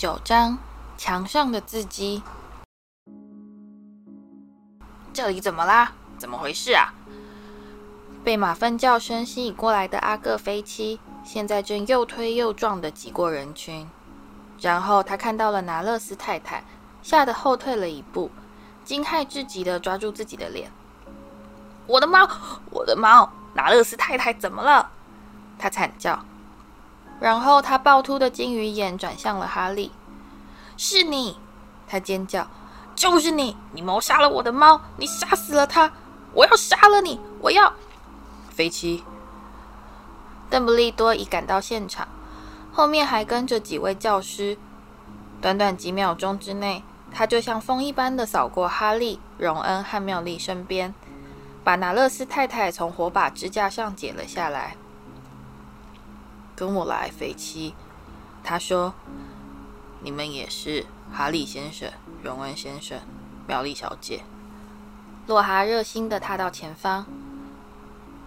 九章：墙上的字迹。这里怎么啦？怎么回事啊？被马粪叫声吸引过来的阿各飞七，现在正又推又撞的挤过人群。然后他看到了拿勒斯太太，吓得后退了一步，惊骇至极的抓住自己的脸。我的猫，我的猫！拿勒斯太太怎么了？他惨叫。然后他暴突的鲸鱼眼转向了哈利。是你！他尖叫。就是你！你谋杀了我的猫！你杀死了它！我要杀了你！我要！飞机。邓布利多已赶到现场，后面还跟着几位教师。短短几秒钟之内，他就像风一般的扫过哈利、荣恩和妙丽身边，把拿勒斯太太从火把支架上解了下来。跟我来，飞七，他说：“你们也是，哈利先生、荣恩先生、妙丽小姐。”洛哈热心地踏到前方。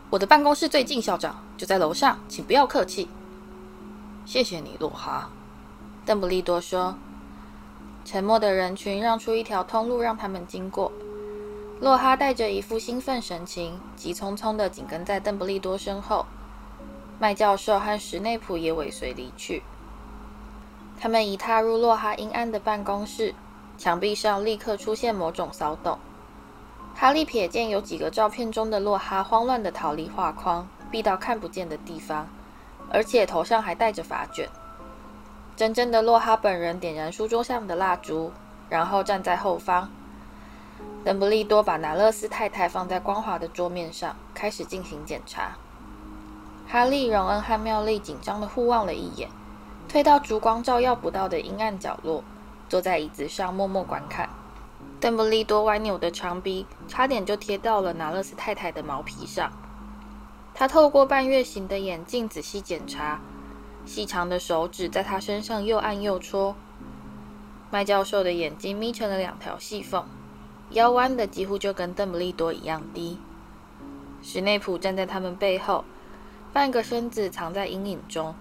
我的办公室最近，校长就在楼上，请不要客气。谢谢你，洛哈。邓布利多说。沉默的人群让出一条通路，让他们经过。洛哈带着一副兴奋神情，急匆匆地紧跟在邓布利多身后。麦教授和史内普也尾随离去。他们一踏入洛哈阴暗的办公室，墙壁上立刻出现某种骚动。哈利瞥见有几个照片中的洛哈慌乱地逃离画框，避到看不见的地方，而且头上还戴着发卷。真正的洛哈本人点燃书桌上的蜡烛，然后站在后方。邓布利多把拿勒斯太太放在光滑的桌面上，开始进行检查。哈利、荣恩和妙丽紧张的互望了一眼，退到烛光照耀不到的阴暗角落，坐在椅子上默默观看。邓布利多歪扭的长鼻差点就贴到了拿勒斯太太的毛皮上。他透过半月形的眼镜仔细检查，细长的手指在他身上又按又戳。麦教授的眼睛眯成了两条细缝，腰弯的几乎就跟邓布利多一样低。史内普站在他们背后。半个身子藏在阴影中，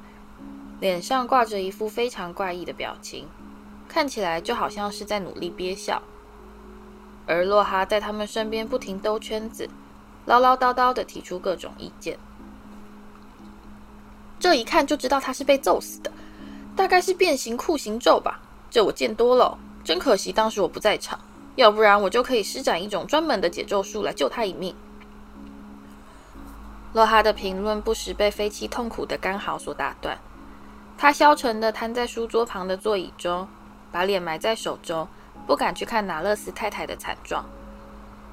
脸上挂着一副非常怪异的表情，看起来就好像是在努力憋笑。而洛哈在他们身边不停兜圈子，唠唠叨叨地提出各种意见。这一看就知道他是被揍死的，大概是变形酷刑咒吧？这我见多了，真可惜当时我不在场，要不然我就可以施展一种专门的解咒术来救他一命。洛哈的评论不时被飞七痛苦的干嚎所打断。他消沉地瘫在书桌旁的座椅中，把脸埋在手中，不敢去看拿勒斯太太的惨状。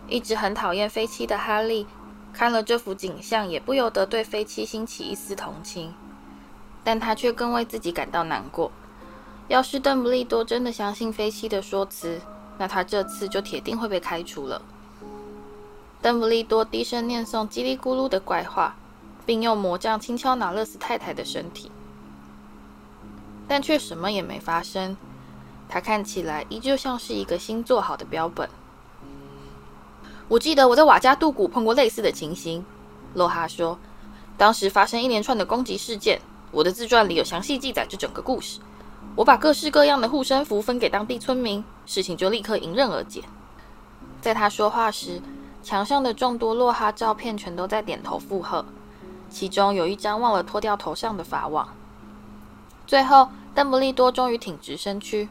一直很讨厌飞七的哈利，看了这幅景象，也不由得对飞七兴起一丝同情。但他却更为自己感到难过。要是邓布利多真的相信飞七的说辞，那他这次就铁定会被开除了。邓布利多低声念诵叽里咕噜的怪话，并用魔杖轻敲拿勒斯太太的身体，但却什么也没发生。他看起来依旧像是一个新做好的标本。我记得我在瓦加杜谷碰过类似的情形，洛哈说，当时发生一连串的攻击事件，我的自传里有详细记载这整个故事。我把各式各样的护身符分给当地村民，事情就立刻迎刃而解。在他说话时，墙上的众多洛哈照片全都在点头附和，其中有一张忘了脱掉头上的法网。最后，邓不利多终于挺直身躯。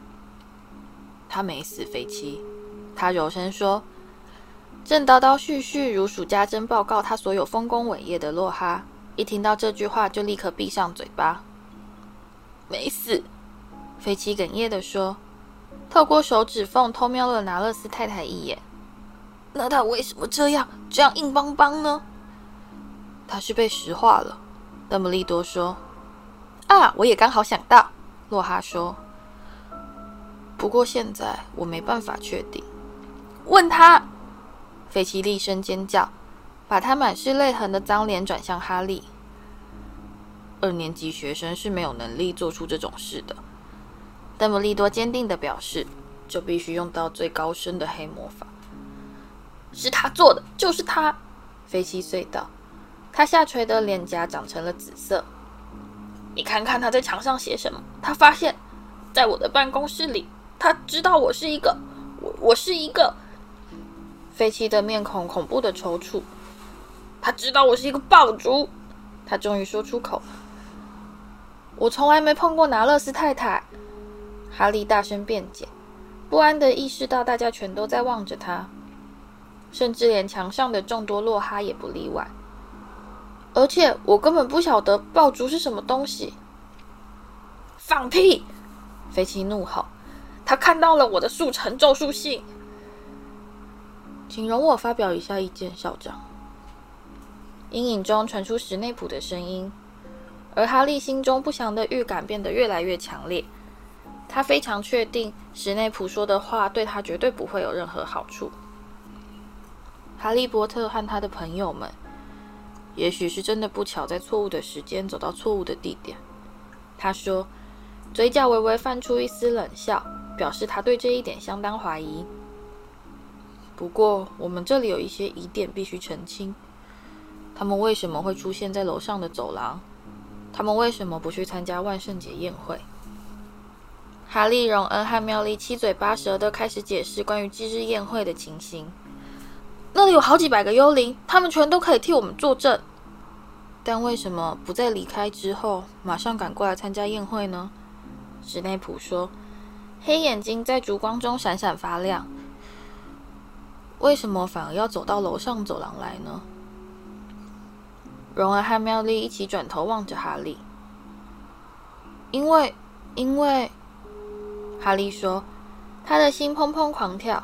他没死，飞七。他柔声说。正叨叨絮絮如数家珍报告他所有丰功伟业的洛哈，一听到这句话就立刻闭上嘴巴。没死，飞七哽咽地说，透过手指缝偷瞄了拿勒斯太太一眼。那他为什么这样这样硬邦邦呢？他是被石化了，邓布利多说。啊，我也刚好想到，洛哈说。不过现在我没办法确定。问他，菲奇厉声尖叫，把他满是泪痕的脏脸转向哈利。二年级学生是没有能力做出这种事的，邓布利多坚定地表示，就必须用到最高深的黑魔法。是他做的，就是他。飞七隧道，他下垂的脸颊长成了紫色。你看看他在墙上写什么？他发现在我的办公室里，他知道我是一个，我我是一个。飞七的面孔恐怖的抽搐。他知道我是一个爆竹。他终于说出口：“我从来没碰过拿勒斯太太。”哈利大声辩解，不安地意识到大家全都在望着他，甚至连墙上的众多洛哈也不例外。而且我根本不晓得爆竹是什么东西。放屁！飞七怒吼：“他看到了我的速成咒术信。”请容我发表一下意见，校长。阴影中传出史内普的声音，而哈利心中不祥的预感变得越来越强烈。他非常确定史内普说的话对他绝对不会有任何好处。哈利波特和他的朋友们，也许是真的不巧在错误的时间走到错误的地点。他说，嘴角微微泛出一丝冷笑，表示他对这一点相当怀疑。不过，我们这里有一些疑点必须澄清。他们为什么会出现在楼上的走廊？他们为什么不去参加万圣节宴会？哈利、荣恩和妙丽七嘴八舌地开始解释关于忌日宴会的情形。那里有好几百个幽灵，他们全都可以替我们作证。但为什么不在离开之后马上赶过来参加宴会呢？史内普说，黑眼睛在烛光中闪闪发亮。为什么反而要走到楼上走廊来呢？荣恩和妙丽一起转头望着哈利，因为，因为，哈利说，他的心砰砰狂跳。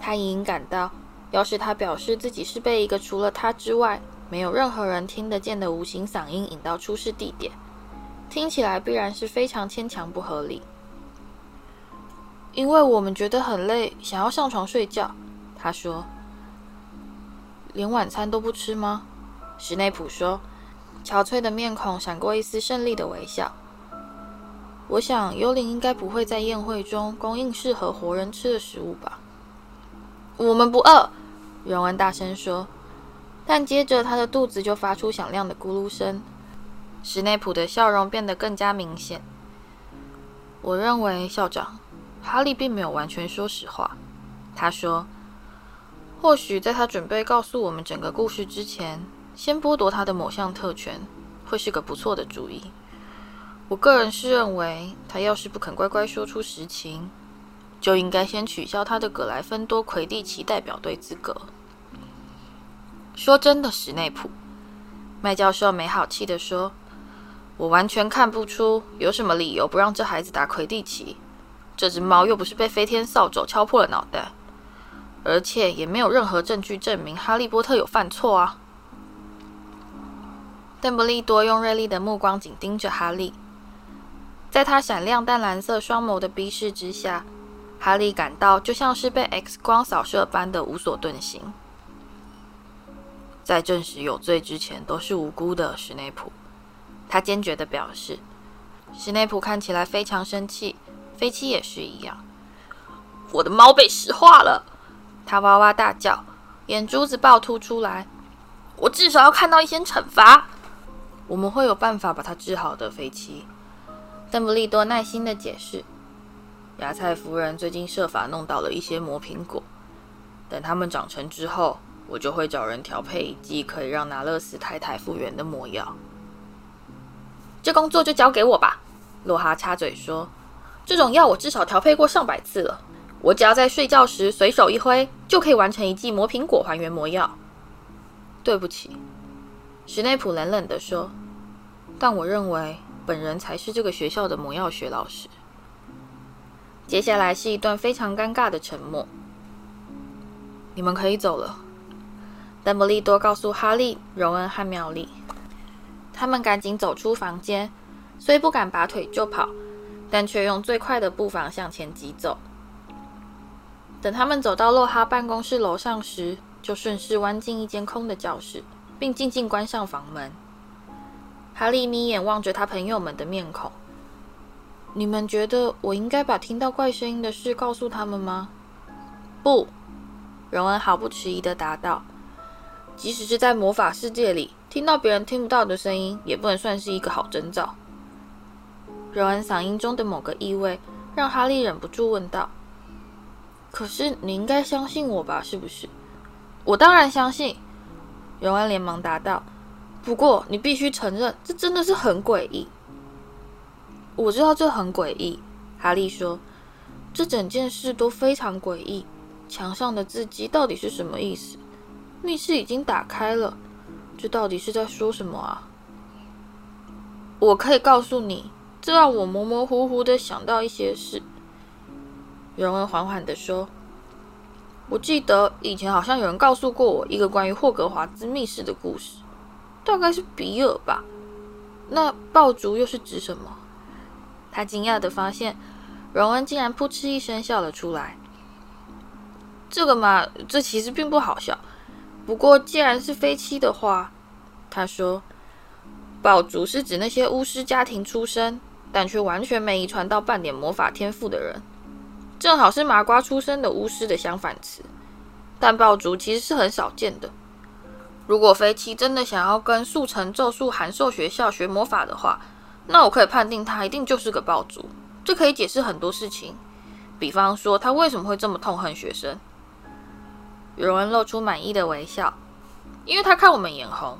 他隐隐感到，要是他表示自己是被一个除了他之外没有任何人听得见的无形嗓音引到出事地点，听起来必然是非常牵强不合理。因为我们觉得很累，想要上床睡觉。他说：“连晚餐都不吃吗？”史内普说，憔悴的面孔闪过一丝胜利的微笑。我想，幽灵应该不会在宴会中供应适合活人吃的食物吧？我们不饿，荣恩大声说。但接着他的肚子就发出响亮的咕噜声。史内普的笑容变得更加明显。我认为，校长，哈利并没有完全说实话。他说，或许在他准备告诉我们整个故事之前。先剥夺他的某项特权，会是个不错的主意。我个人是认为，他要是不肯乖乖说出实情，就应该先取消他的葛莱芬多魁地奇代表队资格。说真的，史内普，麦教授没好气地说：“我完全看不出有什么理由不让这孩子打魁地奇。这只猫又不是被飞天扫帚敲破了脑袋，而且也没有任何证据证明哈利波特有犯错啊。”邓布利多用锐利的目光紧盯着哈利，在他闪亮淡蓝色双眸的逼视之下，哈利感到就像是被 X 光扫射般的无所遁形。在证实有罪之前，都是无辜的。史内普，他坚决地表示。史内普看起来非常生气，飞七也是一样。我的猫被石化了，他哇哇大叫，眼珠子暴突出来。我至少要看到一些惩罚。我们会有办法把它治好的，飞七。邓布利多耐心地解释。芽菜夫人最近设法弄到了一些魔苹果，等它们长成之后，我就会找人调配一剂可以让拿勒斯太太复原的魔药。这工作就交给我吧，洛哈插嘴说。这种药我至少调配过上百次了，我只要在睡觉时随手一挥，就可以完成一剂魔苹果还原魔药。对不起。史内普冷冷地说：“但我认为本人才是这个学校的魔药学老师。”接下来是一段非常尴尬的沉默。你们可以走了，邓布利多告诉哈利、荣恩和妙丽。他们赶紧走出房间，虽不敢拔腿就跑，但却用最快的步伐向前疾走。等他们走到洛哈办公室楼上时，就顺势弯进一间空的教室。并静静关上房门。哈利眯眼望着他朋友们的面孔。你们觉得我应该把听到怪声音的事告诉他们吗？不，荣恩毫不迟疑地答道。即使是在魔法世界里，听到别人听不到的声音，也不能算是一个好征兆。荣恩嗓音中的某个意味让哈利忍不住问道：“可是你应该相信我吧？是不是？”“我当然相信。”荣恩连忙答道。“不过你必须承认，这真的是很诡异。”“我知道这很诡异。”哈利说，“这整件事都非常诡异。墙上的字迹到底是什么意思？密室已经打开了，这到底是在说什么啊？”“我可以告诉你。”这让我模模糊糊的想到一些事。荣恩缓缓的说：“我记得以前好像有人告诉过我一个关于霍格华兹密室的故事，大概是比尔吧。那爆竹又是指什么？”他惊讶的发现，荣恩竟然扑哧一声笑了出来。这个嘛，这其实并不好笑。不过既然是飞七的话，他说：“爆竹是指那些巫师家庭出身。”但却完全没遗传到半点魔法天赋的人，正好是麻瓜出身的巫师的相反词。但爆竹其实是很少见的。如果飞七真的想要跟速成咒术函授学校学魔法的话，那我可以判定他一定就是个爆竹。这可以解释很多事情，比方说他为什么会这么痛恨学生。有人露出满意的微笑，因为他看我们眼红。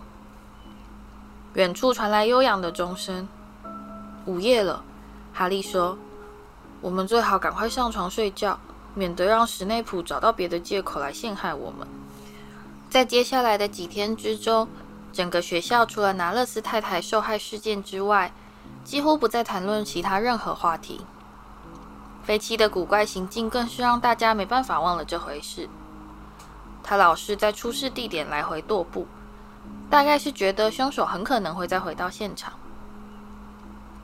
远处传来悠扬的钟声。午夜了，哈利说：“我们最好赶快上床睡觉，免得让史内普找到别的借口来陷害我们。”在接下来的几天之中，整个学校除了拿勒斯太太受害事件之外，几乎不再谈论其他任何话题。飞七的古怪行径更是让大家没办法忘了这回事。他老是在出事地点来回踱步，大概是觉得凶手很可能会再回到现场。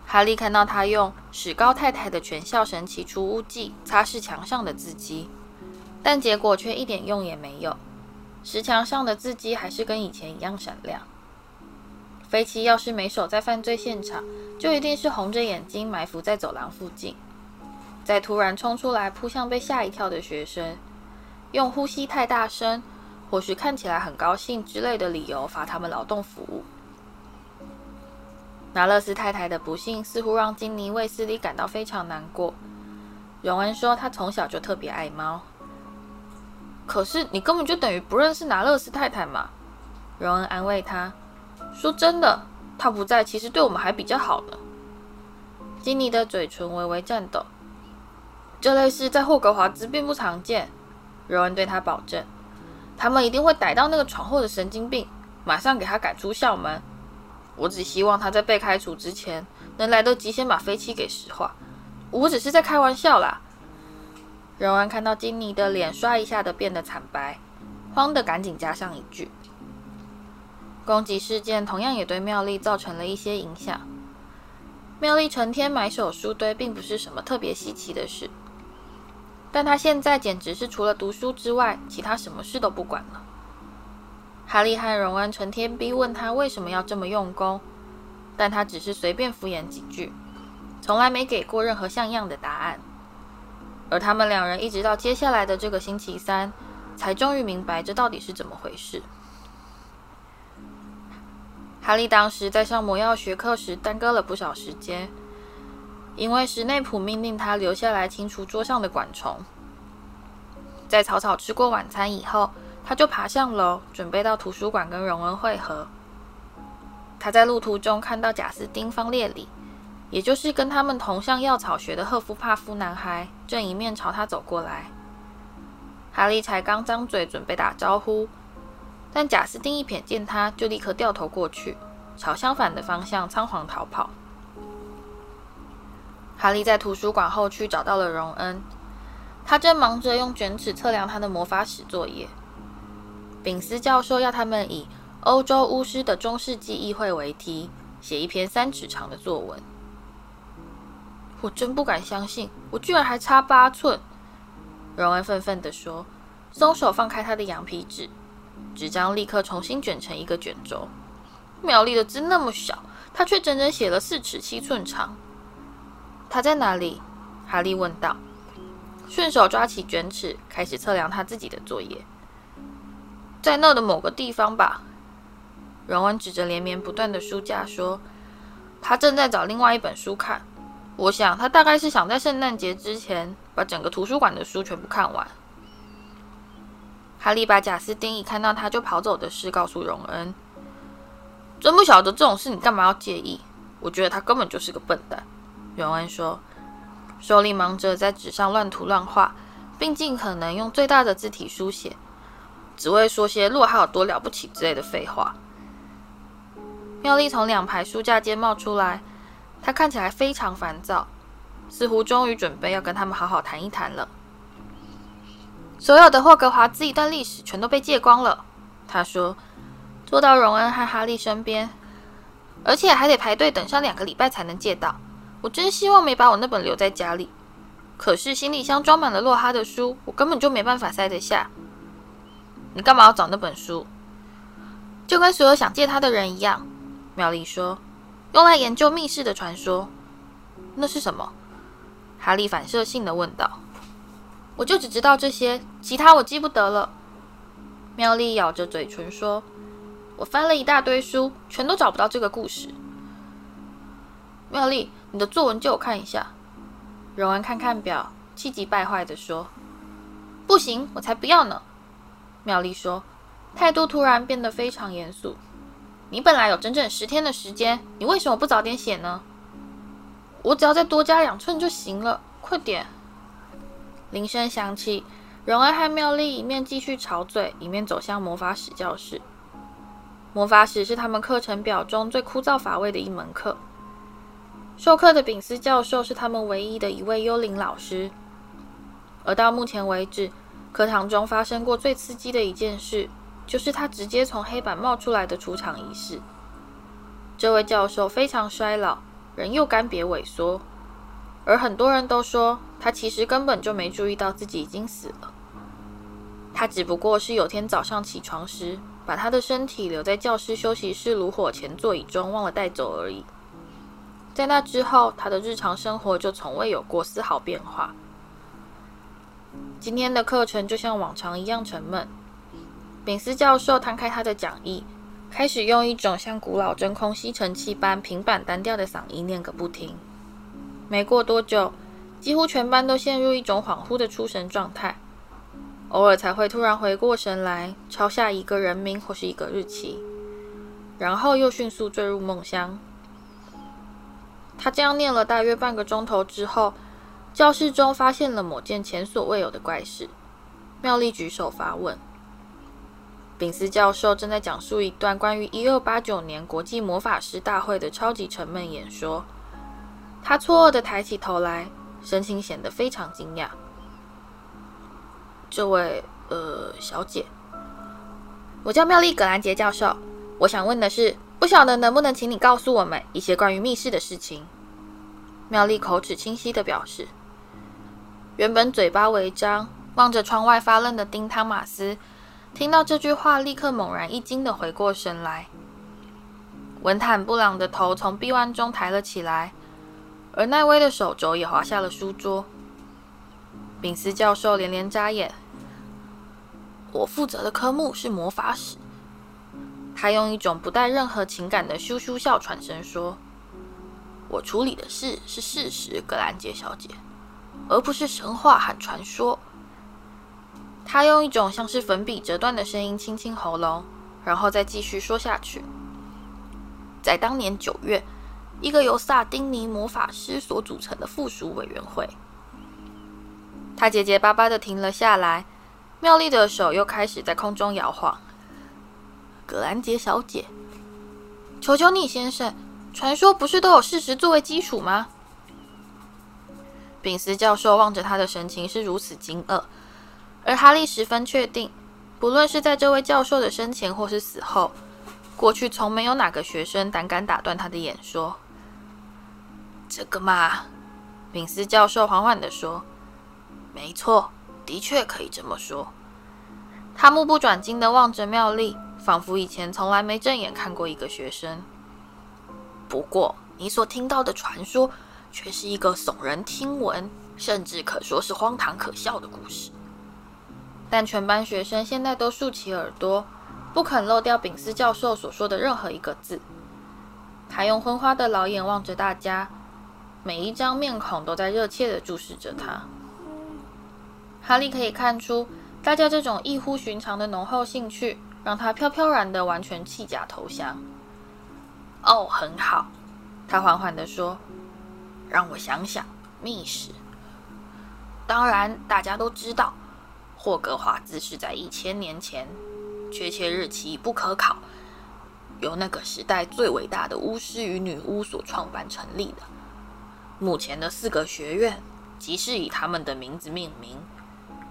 哈利看到他用史高太太的全校神奇除污剂擦拭墙上的字迹，但结果却一点用也没有。石墙上的字迹还是跟以前一样闪亮。飞七要是没守在犯罪现场，就一定是红着眼睛埋伏在走廊附近，再突然冲出来扑向被吓一跳的学生，用呼吸太大声，或是看起来很高兴之类的理由罚他们劳动服务。拿勒斯太太的不幸似乎让金妮·卫斯理感到非常难过。荣恩说，他从小就特别爱猫。可是你根本就等于不认识拿勒斯太太嘛？荣恩安慰他说：“真的，她不在，其实对我们还比较好呢。”金妮的嘴唇微微颤抖。这类事在霍格华兹并不常见。荣恩对他保证：“他们一定会逮到那个闯祸的神经病，马上给他赶出校门。”我只希望他在被开除之前能来得及先把飞机给石化。我只是在开玩笑啦。柔安看到金妮的脸刷一下的变得惨白，慌得赶紧加上一句：“攻击事件同样也对妙丽造成了一些影响。妙丽成天埋首书堆，并不是什么特别稀奇的事，但他现在简直是除了读书之外，其他什么事都不管了。”哈利和荣恩成天逼问他为什么要这么用功，但他只是随便敷衍几句，从来没给过任何像样的答案。而他们两人一直到接下来的这个星期三，才终于明白这到底是怎么回事。哈利当时在上魔药学课时耽搁了不少时间，因为史内普命令他留下来清除桌上的管虫。在草草吃过晚餐以后，他就爬上楼，准备到图书馆跟荣恩会合。他在路途中看到贾斯汀·方列里，也就是跟他们同向药草学的赫夫帕夫男孩，正迎面朝他走过来。哈利才刚张嘴准备打招呼，但贾斯汀一瞥见他，就立刻掉头过去，朝相反的方向仓皇逃跑。哈利在图书馆后区找到了荣恩，他正忙着用卷尺测量他的魔法史作业。丙斯教授要他们以“欧洲巫师的中世纪议会”为题，写一篇三尺长的作文。我真不敢相信，我居然还差八寸！荣恩愤愤地说，松手放开他的羊皮纸，纸张立刻重新卷成一个卷轴。苗栗的字那么小，他却整整写了四尺七寸长。他在哪里？哈利问道，顺手抓起卷尺，开始测量他自己的作业。在那的某个地方吧，荣恩指着连绵不断的书架说：“他正在找另外一本书看，我想他大概是想在圣诞节之前把整个图书馆的书全部看完。哈利把贾斯汀一看到他就跑走的事告诉荣恩。真不晓得这种事你干嘛要介意？我觉得他根本就是个笨蛋。荣恩说，手里忙着在纸上乱涂乱画，并尽可能用最大的字体书写，只会说些“洛哈有多了不起”之类的废话。妙丽从两排书架间冒出来。他看起来非常烦躁，似乎终于准备要跟他们好好谈一谈了。所有的霍格华兹一段历史全都被借光了，他说，坐到荣恩和哈利身边，而且还得排队等上两个礼拜才能借到。我真希望没把我那本留在家里，可是行李箱装满了洛哈的书，我根本就没办法塞得下。你干嘛要找那本书？就跟所有想借他的人一样，妙丽说。用来研究密室的传说，那是什么？哈利反射性的问道。我就只知道这些，其他我记不得了。妙丽咬着嘴唇说：“我翻了一大堆书，全都找不到这个故事。”妙丽，你的作文借我看一下。荣恩看看表，气急败坏的说：“不行，我才不要呢！”妙丽说，态度突然变得非常严肃。你本来有整整十天的时间，你为什么不早点写呢？我只要再多加两寸就行了，快点！铃声响起，荣恩和妙丽一面继续吵嘴，一面走向魔法史教室。魔法史是他们课程表中最枯燥乏味的一门课。授课的丙斯教授是他们唯一的一位幽灵老师，而到目前为止，课堂中发生过最刺激的一件事。就是他直接从黑板冒出来的出场仪式。这位教授非常衰老，人又干瘪萎缩，而很多人都说他其实根本就没注意到自己已经死了。他只不过是有天早上起床时，把他的身体留在教师休息室炉火前座椅中，忘了带走而已。在那之后，他的日常生活就从未有过丝毫变化。今天的课程就像往常一样沉闷。炳斯教授摊开他的讲义，开始用一种像古老真空吸尘器般平板单调的嗓音念个不停。没过多久，几乎全班都陷入一种恍惚的出神状态，偶尔才会突然回过神来，抄下一个人名或是一个日期，然后又迅速坠入梦乡。他这样念了大约半个钟头之后，教室中发现了某件前所未有的怪事。妙丽举手发问。炳斯教授正在讲述一段关于一二八九年国际魔法师大会的超级沉闷演说。他错愕地抬起头来，神情显得非常惊讶。这位，呃，小姐，我叫妙丽·葛兰杰教授。我想问的是，不晓得能不能请你告诉我们一些关于密室的事情？妙丽口齿清晰地表示。原本嘴巴微张、望着窗外发愣的丁·汤马斯。听到这句话，立刻猛然一惊地回过神来。文坦布朗的头从臂弯中抬了起来，而奈威的手肘也滑下了书桌。炳斯教授连连眨眼。我负责的科目是魔法史。他用一种不带任何情感的咻咻笑喘声说：“我处理的事是事实，格兰杰小姐，而不是神话和传说。”他用一种像是粉笔折断的声音清清喉咙，然后再继续说下去。在当年九月，一个由萨丁尼魔法师所组成的附属委员会，他结结巴巴地停了下来。妙丽的手又开始在空中摇晃。格兰杰小姐，求求你，先生，传说不是都有事实作为基础吗？丙斯教授望着他的神情是如此惊愕。而哈利十分确定，不论是在这位教授的生前或是死后，过去从没有哪个学生胆敢打断他的演说。这个嘛，丙斯教授缓缓地说：“没错，的确可以这么说。”他目不转睛地望着妙丽，仿佛以前从来没正眼看过一个学生。不过，你所听到的传说却是一个耸人听闻，甚至可说是荒唐可笑的故事。但全班学生现在都竖起耳朵，不肯漏掉丙斯教授所说的任何一个字。他用昏花的老眼望着大家，每一张面孔都在热切地注视着他。哈利可以看出，大家这种异乎寻常的浓厚兴趣，让他飘飘然的完全弃甲投降。哦，很好，他缓缓地说：“让我想想，密室。当然，大家都知道，霍格华兹是在一千年前，确切日期不可考，由那个时代最伟大的巫师与女巫所创办成立的。目前的四个学院，即是以他们的名字命名。”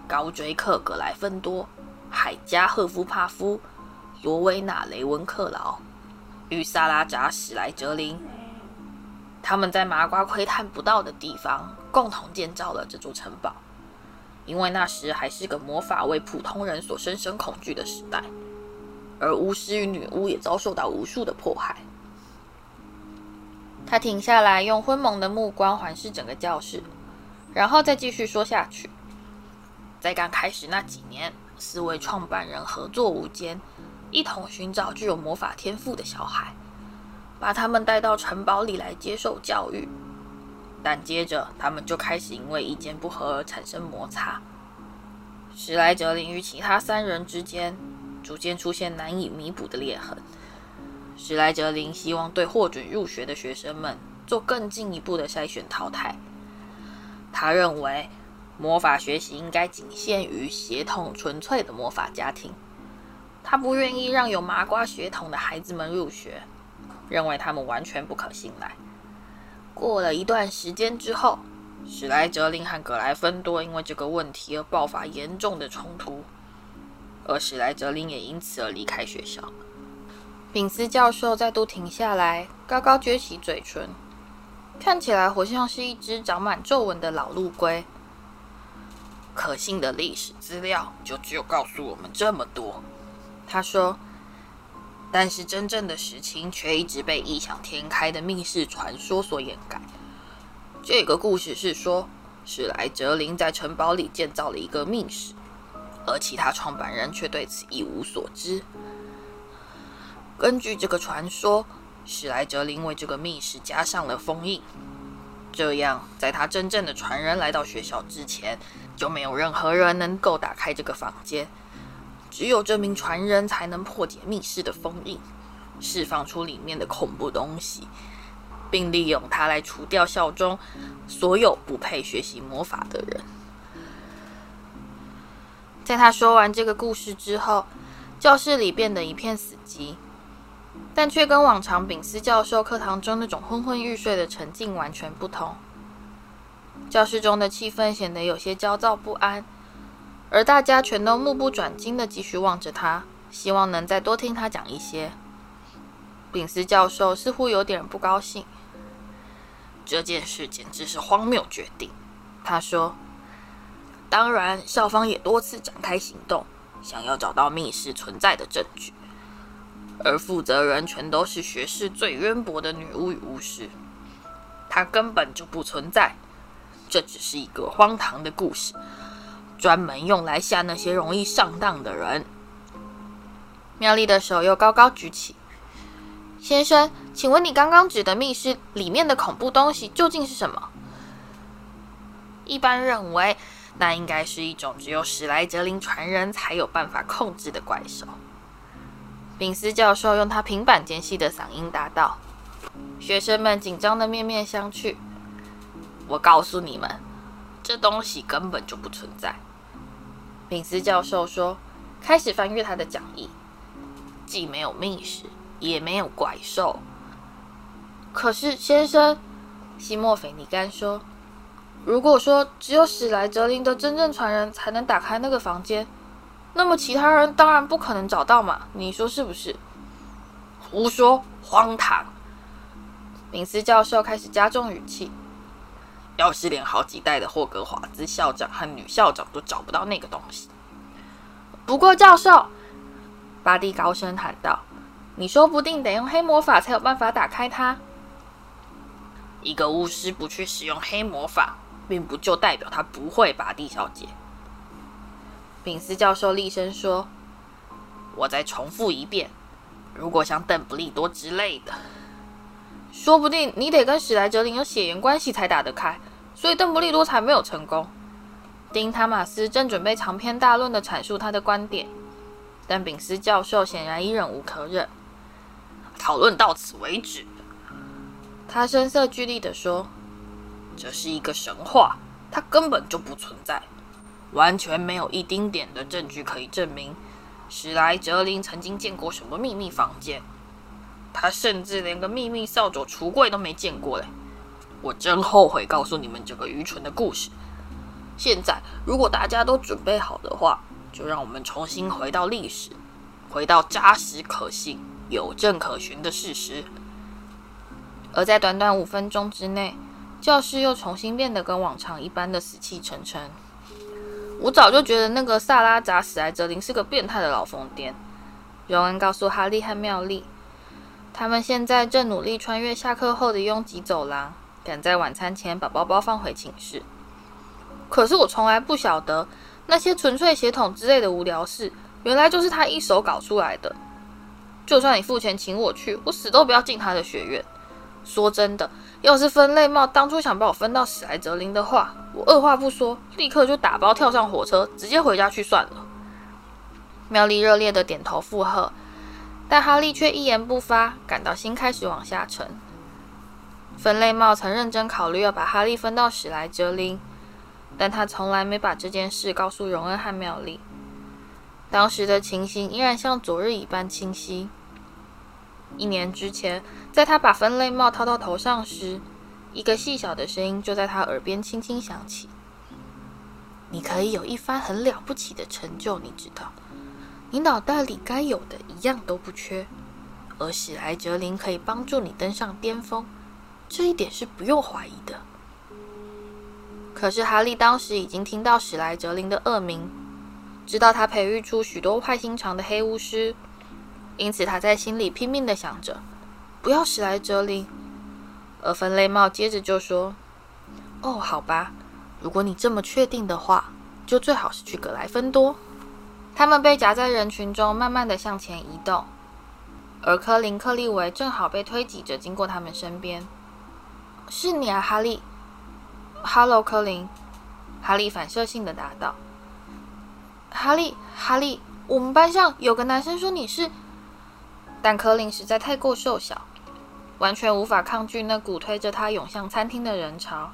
高追克、格莱芬多、海加·赫夫帕夫、罗威纳·雷文克劳与萨拉扎·史莱哲林，他们在麻瓜窥探不到的地方共同建造了这座城堡。因为那时还是个魔法为普通人所深深恐惧的时代，而巫师与女巫也遭受到无数的迫害。他停下来，用昏蒙的目光环视整个教室，然后再继续说下去。在刚开始那几年，四位创办人合作无间，一同寻找具有魔法天赋的小孩，把他们带到城堡里来接受教育。但接着，他们就开始因为意见不合而产生摩擦。史莱哲林与其他三人之间逐渐出现难以弥补的裂痕。史莱哲林希望对获准入学的学生们做更进一步的筛选淘汰。他认为。魔法学习应该仅限于血统纯粹的魔法家庭。他不愿意让有麻瓜血统的孩子们入学，认为他们完全不可信赖。过了一段时间之后，史莱哲林和葛莱芬多因为这个问题而爆发严重的冲突，而史莱哲林也因此而离开学校。宾斯教授再度停下来，高高撅起嘴唇，看起来活像是一只长满皱纹的老陆龟。可信的历史资料就只有告诉我们这么多，他说。但是真正的实情却一直被异想天开的密室传说所掩盖。这个故事是说，史莱哲林在城堡里建造了一个密室，而其他创办人却对此一无所知。根据这个传说，史莱哲林为这个密室加上了封印。这样，在他真正的传人来到学校之前，就没有任何人能够打开这个房间。只有这名传人才能破解密室的封印，释放出里面的恐怖东西，并利用它来除掉校中所有不配学习魔法的人。在他说完这个故事之后，教室里变得一片死寂。但却跟往常丙斯教授课堂中那种昏昏欲睡的沉静完全不同。教室中的气氛显得有些焦躁不安，而大家全都目不转睛地继续望着他，希望能再多听他讲一些。丙斯教授似乎有点不高兴。这件事简直是荒谬决定，他说。当然，校方也多次展开行动，想要找到密室存在的证据。而负责人全都是学识最渊博的女巫与巫师，她根本就不存在。这只是一个荒唐的故事，专门用来吓那些容易上当的人。妙丽的手又高高举起，先生，请问你刚刚指的密室里面的恐怖东西究竟是什么？一般认为，那应该是一种只有史莱哲林传人才有办法控制的怪兽。宾斯教授用他平板间细的嗓音答道：“学生们紧张的面面相觑。我告诉你们，这东西根本就不存在。”宾斯教授说，开始翻阅他的讲义：“既没有密室，也没有怪兽。可是，先生，西莫菲尼甘说，如果说只有史莱哲林的真正传人才能打开那个房间。”那么其他人当然不可能找到嘛？你说是不是？胡说，荒唐！宾斯教授开始加重语气。要是连好几代的霍格华兹校长和女校长都找不到那个东西，不过教授，巴蒂高声喊道：“你说不定得用黑魔法才有办法打开它。一个巫师不去使用黑魔法，并不就代表他不会，巴蒂小姐。”丙斯教授厉声说：“我再重复一遍，如果像邓布利多之类的，说不定你得跟史莱哲林有血缘关系才打得开，所以邓布利多才没有成功。丁·塔马斯正准备长篇大论地阐述他的观点，但宾斯教授显然已忍无可忍。讨论到此为止，他声色俱厉地说：“这是一个神话，它根本就不存在，完全没有一丁点的证据可以证明史莱哲林曾经见过什么秘密房间。他甚至连个秘密扫帚橱柜都没见过嘞！我真后悔告诉你们这个愚蠢的故事。现在，如果大家都准备好的话，就让我们重新回到历史，回到扎实可信。”有证可循的事实，而在短短五分钟之内，教室又重新变得跟往常一般的死气沉沉。我早就觉得那个萨拉扎·史莱哲林是个变态的老疯癫。荣恩告诉哈利和妙丽，他们现在正努力穿越下课后的拥挤走廊，赶在晚餐前把包包放回寝室。可是我从来不晓得那些纯粹血统之类的无聊事，原来就是他一手搞出来的。就算你付钱请我去，我死都不要进他的学院。说真的，要是分类帽当初想把我分到史莱哲林的话，我二话不说，立刻就打包跳上火车，直接回家去算了。妙丽热烈的点头附和，但哈利却一言不发，感到心开始往下沉。分类帽曾认真考虑要把哈利分到史莱哲林，但他从来没把这件事告诉荣恩和妙丽。当时的情形依然像昨日一般清晰。一年之前，在他把分类帽套到头上时，一个细小的声音就在他耳边轻轻响起：“你可以有一番很了不起的成就，你知道，你脑袋里该有的一样都不缺，而史莱哲林可以帮助你登上巅峰，这一点是不用怀疑的。”可是哈利当时已经听到史莱哲林的恶名，知道他培育出许多坏心肠的黑巫师。因此，他在心里拼命地想着，不要史莱哲林。而分类帽接着就说：“哦，好吧，如果你这么确定的话，就最好是去格莱芬多。”他们被夹在人群中，慢慢地向前移动，而科林·克利维正好被推挤着经过他们身边。“是你啊，哈利。”“哈喽，科林。”哈利反射性地答道。“哈利，哈利，我们班上有个男生说你是。”但柯林实在太过瘦小，完全无法抗拒那股推着他涌向餐厅的人潮。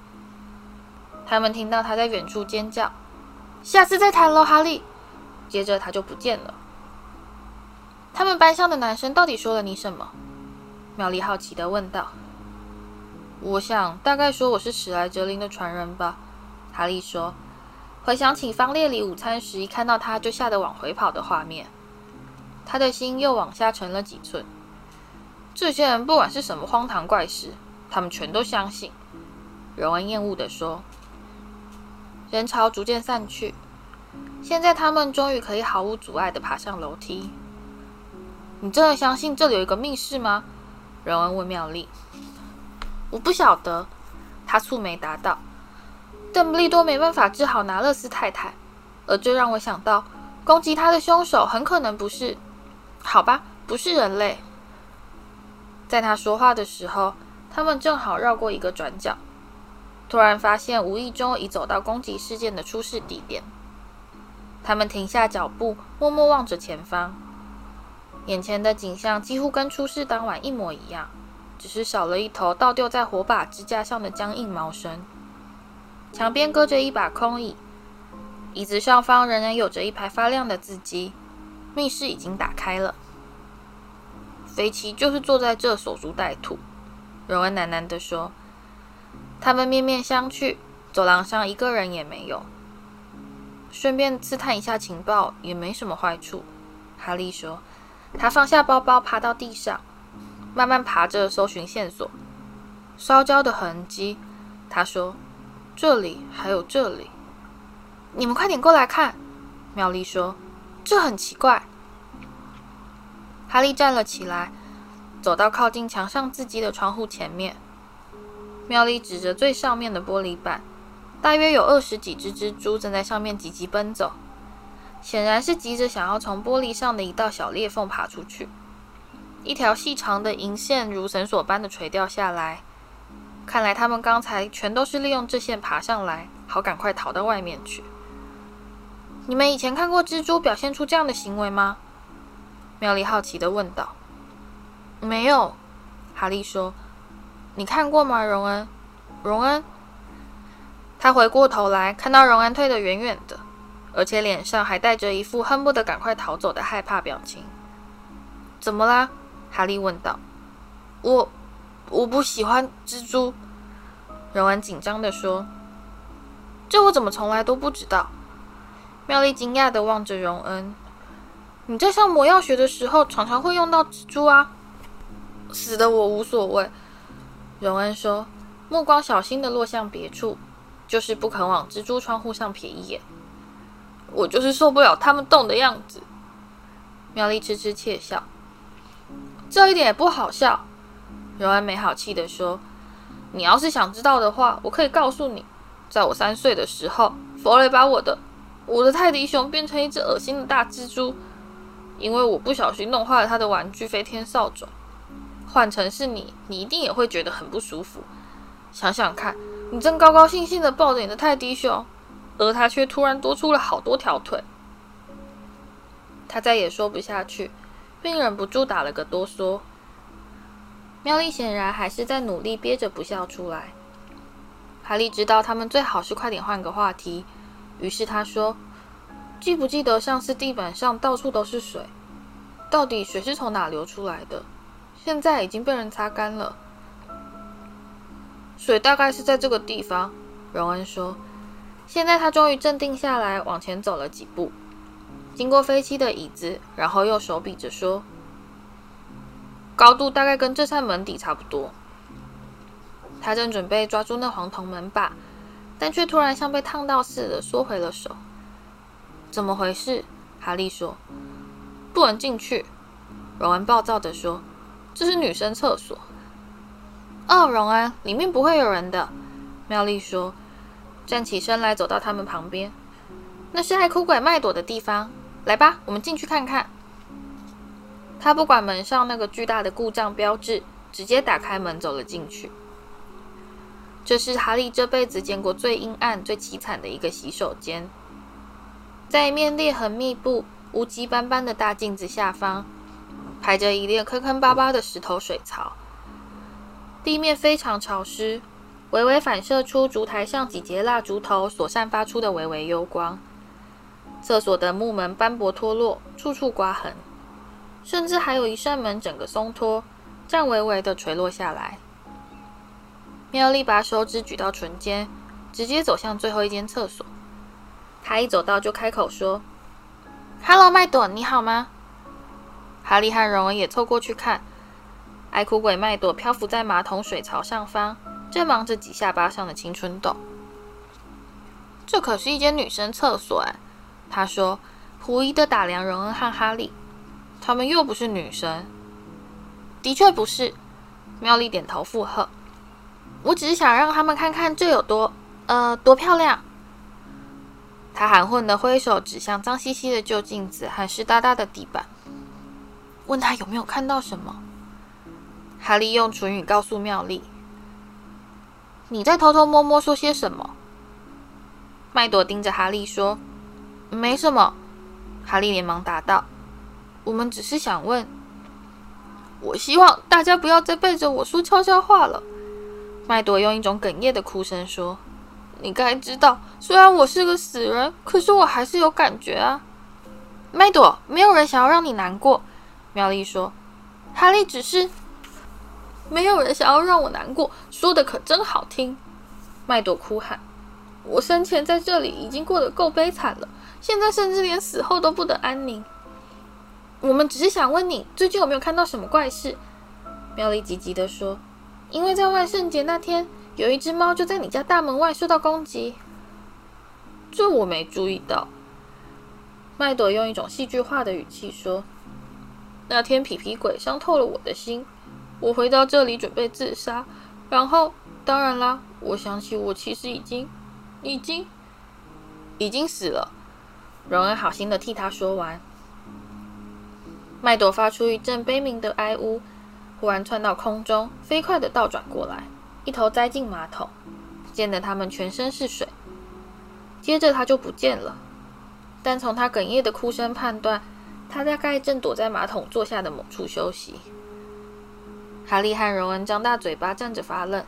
他们听到他在远处尖叫：“下次再谈喽，哈利！”接着他就不见了。他们班上的男生到底说了你什么？妙丽好奇地问道。“我想大概说我是史莱哲林的传人吧。”哈利说，回想起方列里午餐时一看到他就吓得往回跑的画面。他的心又往下沉了几寸。这些人不管是什么荒唐怪事，他们全都相信。荣恩厌恶地说。人潮逐渐散去，现在他们终于可以毫无阻碍地爬上楼梯。你真的相信这里有一个密室吗？荣恩问妙丽。我不晓得，他蹙眉答道。邓布利多没办法治好拿勒斯太太，而这让我想到，攻击他的凶手很可能不是。好吧，不是人类。在他说话的时候，他们正好绕过一个转角，突然发现无意中已走到攻击事件的出事地点。他们停下脚步，默默望着前方。眼前的景象几乎跟出事当晚一模一样，只是少了一头倒吊在火把支架上的僵硬毛绳。墙边搁着一把空椅，椅子上方仍然有着一排发亮的字迹。密室已经打开了，肥奇就是坐在这守株待兔。荣恩喃喃地说：“他们面面相觑，走廊上一个人也没有。顺便刺探一下情报也没什么坏处。”哈利说：“他放下包包，爬到地上，慢慢爬着搜寻线索。烧焦的痕迹。”他说：“这里还有这里，你们快点过来看。”妙丽说。这很奇怪。哈利站了起来，走到靠近墙上字迹的窗户前面。妙丽指着最上面的玻璃板，大约有二十几只蜘蛛正在上面急急奔走，显然是急着想要从玻璃上的一道小裂缝爬出去。一条细长的银线如绳索般的垂掉下来。看来他们刚才全都是利用这线爬上来，好赶快逃到外面去。你们以前看过蜘蛛表现出这样的行为吗？妙丽好奇地问道。没有，哈利说。你看过吗，荣恩？荣恩？他回过头来，看到荣恩退得远远的，而且脸上还带着一副恨不得赶快逃走的害怕表情。怎么啦？哈利问道。我。我不喜欢蜘蛛，荣恩紧张地说：“这我怎么从来都不知道？”妙丽惊讶地望着荣恩：“你在上魔药学的时候，常常会用到蜘蛛啊？”“死的我无所谓。”荣恩说，目光小心地落向别处，就是不肯往蜘蛛窗户上瞥一眼。“我就是受不了他们动的样子。”妙丽痴痴窃笑：“这一点也不好笑。”荣安没好气地说：“你要是想知道的话，我可以告诉你，在我三岁的时候，弗雷把我的我的泰迪熊变成一只恶心的大蜘蛛，因为我不小心弄坏了他的玩具飞天扫帚。换成是你，你一定也会觉得很不舒服。想想看，你正高高兴兴地抱着你的泰迪熊，而他却突然多出了好多条腿。”他再也说不下去，并忍不住打了个哆嗦。妙丽显然还是在努力憋着不笑出来。哈利知道他们最好是快点换个话题，于是他说：“记不记得上次地板上到处都是水？到底水是从哪流出来的？现在已经被人擦干了。水大概是在这个地方。”荣恩说。现在他终于镇定下来，往前走了几步，经过飞机的椅子，然后又手比着说。高度大概跟这扇门底差不多。他正准备抓住那黄铜门把，但却突然像被烫到似的缩回了手。怎么回事？哈利说：“不能进去。”荣恩暴躁地说：“这是女生厕所。”哦，荣恩，里面不会有人的。妙丽说，站起身来走到他们旁边。那是爱哭鬼麦朵的地方。来吧，我们进去看看。他不管门上那个巨大的故障标志，直接打开门走了进去。这是哈利这辈子见过最阴暗、最凄惨的一个洗手间。在一面裂痕密布、污迹斑斑的大镜子下方，排着一列坑坑巴巴的石头水槽。地面非常潮湿，微微反射出烛台上几节蜡烛头所散发出的微微幽光。厕所的木门斑驳脱落，处处刮痕。甚至还有一扇门整个松脱，颤巍巍地垂落下来。妙丽把手指举到唇间，直接走向最后一间厕所。她一走到就开口说：“Hello，麦朵，你好吗？”哈利和荣恩也凑过去看，爱哭鬼麦朵漂浮在马桶水槽上方，正忙着挤下巴上的青春痘。这可是一间女生厕所哎，他说，狐疑的打量荣恩和哈利。他们又不是女生，的确不是。妙丽点头附和。我只是想让他们看看这有多……呃，多漂亮。他含混的挥手指向脏兮兮的旧镜子和湿哒哒的地板，问他有没有看到什么。哈利用唇语告诉妙丽：“你在偷偷摸摸说些什么？”麦朵盯着哈利说：“没什么。”哈利连忙答道。我们只是想问，我希望大家不要再背着我说悄悄话了。麦朵用一种哽咽的哭声说：“你该知道，虽然我是个死人，可是我还是有感觉啊。”麦朵，没有人想要让你难过。妙丽说：“哈利只是没有人想要让我难过，说的可真好听。”麦朵哭喊：“我生前在这里已经过得够悲惨了，现在甚至连死后都不得安宁。”我们只是想问你，最近有没有看到什么怪事？妙丽急急地说：“因为在万圣节那天，有一只猫就在你家大门外受到攻击。”这我没注意到。麦朵用一种戏剧化的语气说：“那天皮皮鬼伤透了我的心，我回到这里准备自杀，然后，当然啦，我想起我其实已经、已经、已经死了。”荣恩好心的替他说完。麦朵发出一阵悲鸣的哀呜，忽然窜到空中，飞快的倒转过来，一头栽进马桶，溅得他们全身是水。接着他就不见了，但从他哽咽的哭声判断，他大概正躲在马桶座下的某处休息。哈利和荣恩张大嘴巴站着发愣，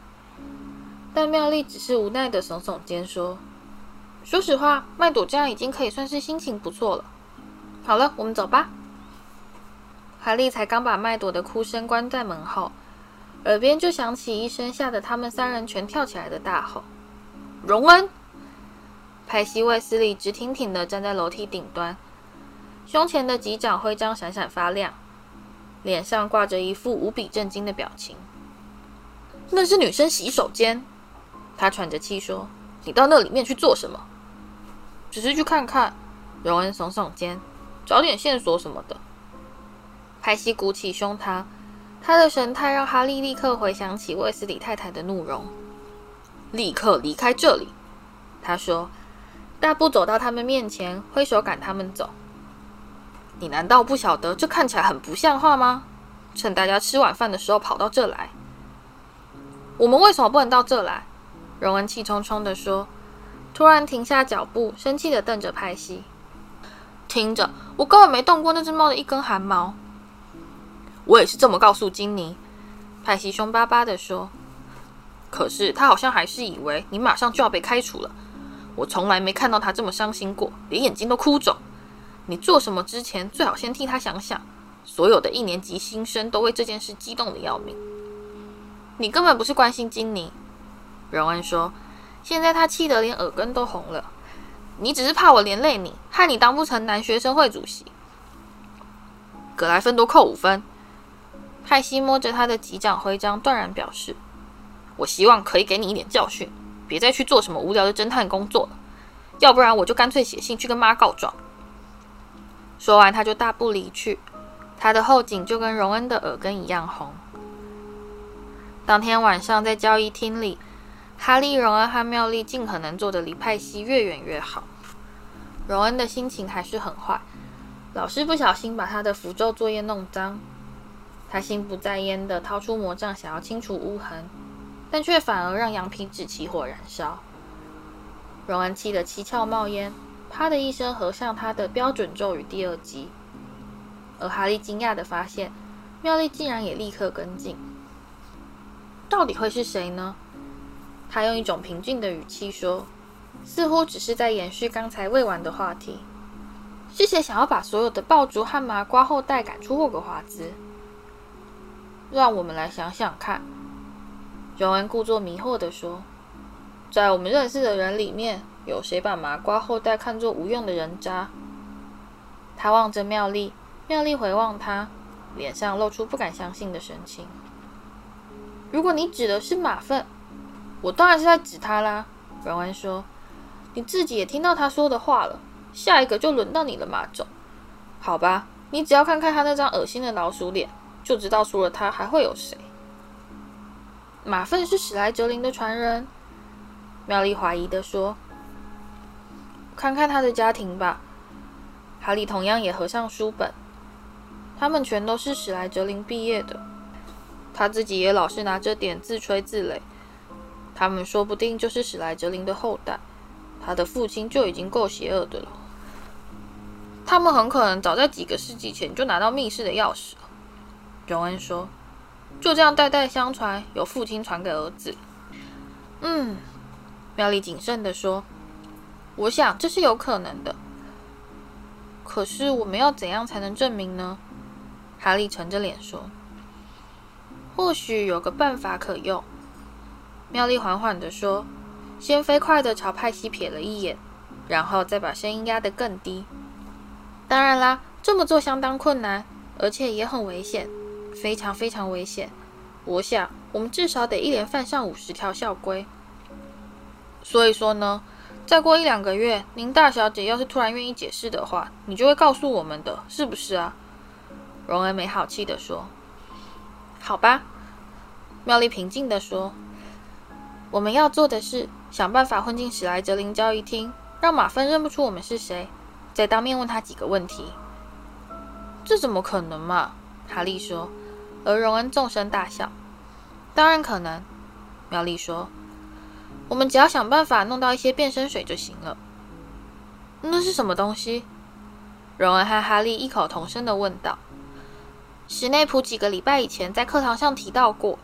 但妙丽只是无奈的耸耸肩说：“说实话，麦朵这样已经可以算是心情不错了。好了，我们走吧。”哈利才刚把麦朵的哭声关在门后，耳边就响起一声吓得他们三人全跳起来的大吼：“荣恩！”派西·卫斯理直挺挺的站在楼梯顶端，胸前的几掌徽章闪闪发亮，脸上挂着一副无比震惊的表情。“那是女生洗手间。”他喘着气说，“你到那里面去做什么？”“只是去看看。”荣恩耸耸肩，“找点线索什么的。”派西鼓起胸膛，他的神态让哈利立刻回想起卫斯理太太的怒容。立刻离开这里，他说，大步走到他们面前，挥手赶他们走。你难道不晓得这看起来很不像话吗？趁大家吃晚饭的时候跑到这来。我们为什么不能到这来？荣恩气冲冲地说，突然停下脚步，生气地瞪着派西。听着，我根本没动过那只猫的一根汗毛。我也是这么告诉金妮，派西凶巴巴地说。可是他好像还是以为你马上就要被开除了。我从来没看到他这么伤心过，连眼睛都哭肿。你做什么之前，最好先替他想想。所有的一年级新生都为这件事激动得要命。你根本不是关心金妮，荣恩说。现在他气得连耳根都红了。你只是怕我连累你，害你当不成男学生会主席。格莱芬多扣五分。派西摸着他的级长徽章，断然表示：“我希望可以给你一点教训，别再去做什么无聊的侦探工作了。要不然，我就干脆写信去跟妈告状。”说完，他就大步离去，他的后颈就跟荣恩的耳根一样红。当天晚上，在交易厅里，哈利、荣恩和妙丽尽可能坐得离派西越远越好。荣恩的心情还是很坏，老师不小心把他的符咒作业弄脏。他心不在焉地掏出魔杖，想要清除污痕，但却反而让羊皮纸起火燃烧。荣恩气得七窍冒烟，啪的一声合上他的标准咒语第二集。而哈利惊讶的发现，妙丽竟然也立刻跟进。到底会是谁呢？他用一种平静的语气说，似乎只是在延续刚才未完的话题。是谁想要把所有的爆竹和麻瓜后代赶出霍格华兹？让我们来想想看，荣恩故作迷惑地说：“在我们认识的人里面，有谁把麻瓜后代看作无用的人渣？”他望着妙丽，妙丽回望他，脸上露出不敢相信的神情。“如果你指的是马粪，我当然是在指他啦。”荣恩说，“你自己也听到他说的话了，下一个就轮到你了，马总。好吧，你只要看看他那张恶心的老鼠脸。”就知道除了他还会有谁。马粪是史莱哲林的传人，妙丽怀疑地说：“看看他的家庭吧。”哈利同样也合上书本，他们全都是史莱哲林毕业的。他自己也老是拿这点自吹自擂。他们说不定就是史莱哲林的后代，他的父亲就已经够邪恶的了。他们很可能早在几个世纪前就拿到密室的钥匙。了，荣恩说：“就这样代代相传，由父亲传给儿子。”嗯，妙丽谨慎地说：“我想这是有可能的。可是我们要怎样才能证明呢？”哈利沉着脸说：“或许有个办法可用。”妙丽缓缓地说，先飞快地朝派西瞥了一眼，然后再把声音压得更低：“当然啦，这么做相当困难，而且也很危险。”非常非常危险，我想我们至少得一连犯上五十条校规。所以说呢，再过一两个月，您大小姐要是突然愿意解释的话，你就会告诉我们的，是不是啊？荣恩没好气地说。好吧，妙丽平静地说。我们要做的是想办法混进史莱哲林交谊厅，让马芬认不出我们是谁，再当面问他几个问题。这怎么可能嘛？哈利说，而荣恩纵声大笑。当然可能，妙丽说。我们只要想办法弄到一些变身水就行了。那是什么东西？荣恩和哈利异口同声地问道。史内普几个礼拜以前在课堂上提到过。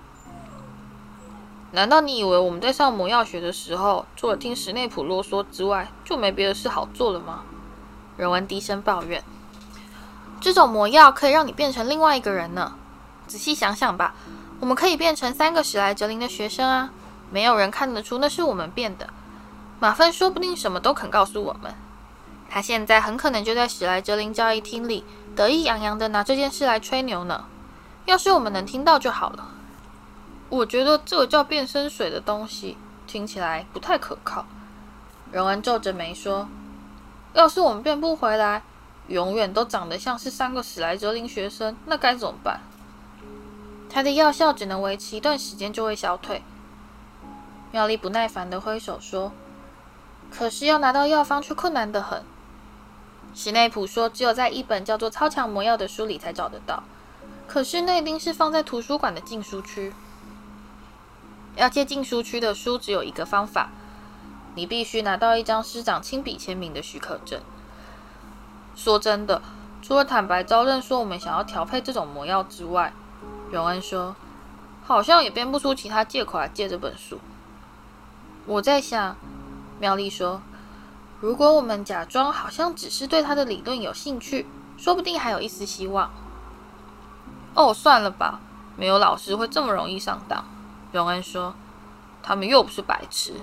难道你以为我们在上魔药学的时候，除了听史内普啰嗦之外，就没别的事好做了吗？荣恩低声抱怨。这种魔药可以让你变成另外一个人呢。仔细想想吧，我们可以变成三个史莱哲林的学生啊。没有人看得出那是我们变的。马芬说不定什么都肯告诉我们。他现在很可能就在史莱哲林交谊厅里，得意洋洋地拿这件事来吹牛呢。要是我们能听到就好了。我觉得这个叫变身水的东西听起来不太可靠。荣恩皱着眉说：“要是我们变不回来，永远都长得像是三个史莱哲林学生，那该怎么办？”他的药效只能维持一段时间就会消退。妙丽不耐烦地挥手说：“可是要拿到药方却困难得很。”史内普说：“只有在一本叫做《超强魔药》的书里才找得到。可是那一定是放在图书馆的禁书区。要借禁书区的书，只有一个方法：你必须拿到一张师长亲笔签名的许可证。说真的，除了坦白招认说我们想要调配这种魔药之外，荣恩说，好像也编不出其他借口来借这本书。”我在想，苗丽说：“如果我们假装好像只是对他的理论有兴趣，说不定还有一丝希望。”哦，算了吧，没有老师会这么容易上当。荣恩说：“他们又不是白痴。”